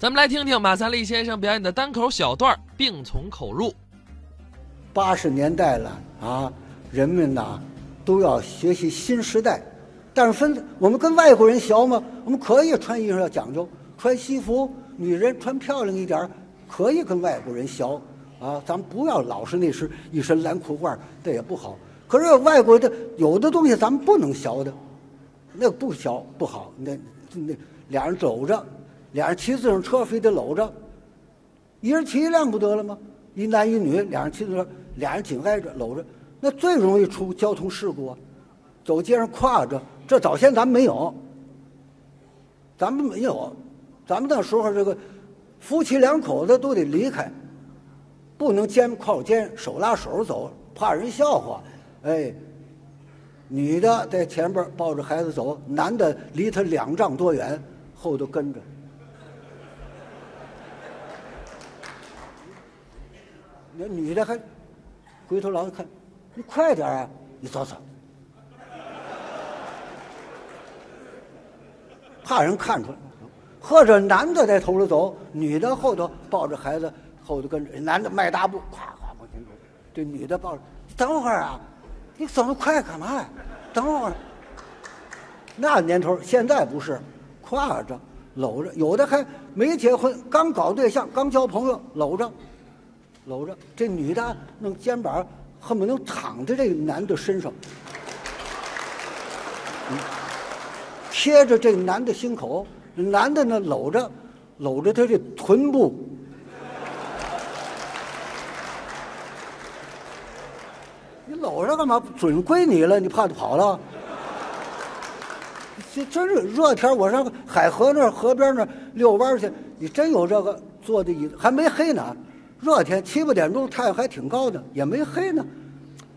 咱们来听听马三立先生表演的单口小段《病从口入》。八十年代了啊，人们呐都要学习新时代，但是分我们跟外国人学嘛，我们可以穿衣裳要讲究，穿西服，女人穿漂亮一点可以跟外国人学啊，咱们不要老是那是一身蓝裤褂，这也不好。可是外国的有的东西咱们不能学的，那不学不好。那那俩人走着，俩人骑自行车非得搂着，一人骑一辆不得了吗？一男一女，俩人骑自行车，俩人紧挨着搂着，那最容易出交通事故啊！走街上挎着，这早先咱们没有，咱们没有，咱们那时候这个夫妻两口子都得离开，不能肩靠肩手拉手走，怕人笑话。哎，女的在前边抱着孩子走，男的离他两丈多远，后头跟着。那女的还回头老一看，你快点啊！你走走，怕人看出来。或者男的在头里走，女的后头抱着孩子，后头跟着。男的迈大步，咵咵往前走，这女的抱着。等会儿啊！你走那么快干嘛呀？等会儿。那年头，现在不是，挎着、搂着，有的还没结婚，刚搞对象，刚交朋友，搂着，搂着。这女的弄肩膀，恨不能躺在这男的身上，贴着这男的心口，男的呢搂着，搂着他这臀部。你搂着干嘛？准归你了，你怕他跑了？这真是热天，我上海河那河边那遛弯去，你真有这个坐的椅子，还没黑呢。热天七八点钟，太阳还挺高的，也没黑呢。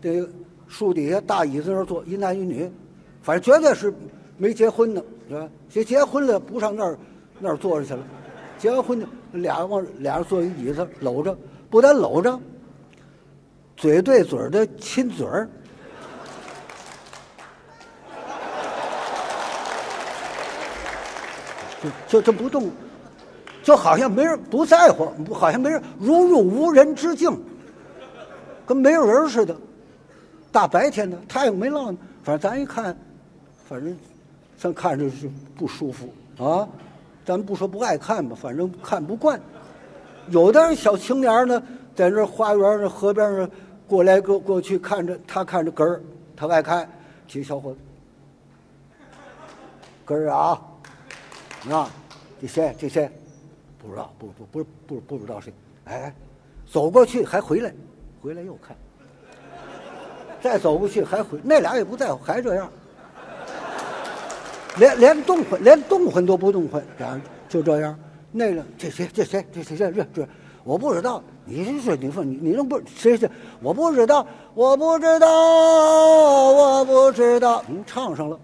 这树底下大椅子那儿坐一男一女，反正绝对是没结婚呢，是吧？结结婚了不上那儿那儿坐着去了，结完婚就俩往俩人坐一椅子搂着，不但搂着。嘴对嘴的亲嘴儿，就就就不动，就好像没人不在乎，好像没人如入无人之境，跟没有人似的。大白天的，太阳没落呢，反正咱一看，反正咱看着是不舒服啊。咱不说不爱看吧，反正看不惯。有的小青年呢，在那花园那河边上。过来过过去看着他看着根儿，他爱看，几个小伙子，根儿啊，啊，这谁这谁，不知道不不不不不知道谁，哎，走过去还回来，回来又看，再走过去还回，那俩也不在乎，还这样，连连动换连动换都不动换，俩就这样，那个这谁这谁这谁这这这。我不知道，你是说你说你你能不谁谁？我不知道，我不知道，我不知道。你唱上了。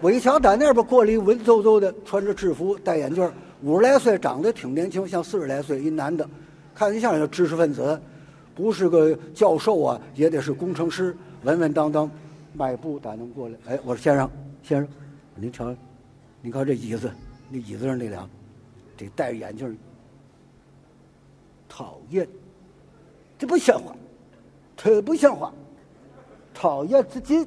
我一瞧，在那边过来一文绉绉的，穿着制服，戴眼镜，五十来岁，长得挺年轻，像四十来岁一男的，看一像个知识分子，不是个教授啊，也得是工程师，稳稳当当，迈步打能过来。哎，我说先生，先生，您瞧，您看这椅子，那椅子上那俩，这戴着眼镜。讨厌，这不像话，特不像话，讨厌自己。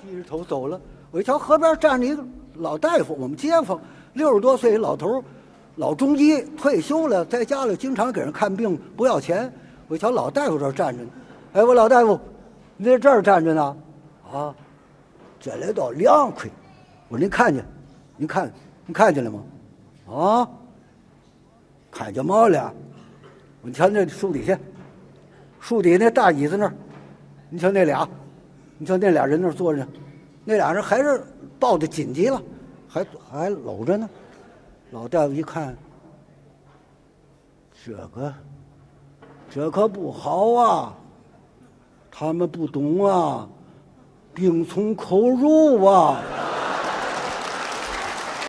低着头走了。我一瞧河边站着一个老大夫，我们街坊，六十多岁老头老中医，退休了，在家里经常给人看病，不要钱。我瞧老大夫这站着呢，哎，我老大夫，你在这儿站着呢？啊，这里倒凉快。我说您看见？您看，您看见了吗？啊？看见嘛了？我瞧那树底下，树底下那大椅子那儿，你瞧那俩，你瞧那俩人那儿坐着，那俩人还是抱得紧急了，还还搂着呢。老大夫一看，这个这可不好啊！他们不懂啊，病从口入啊。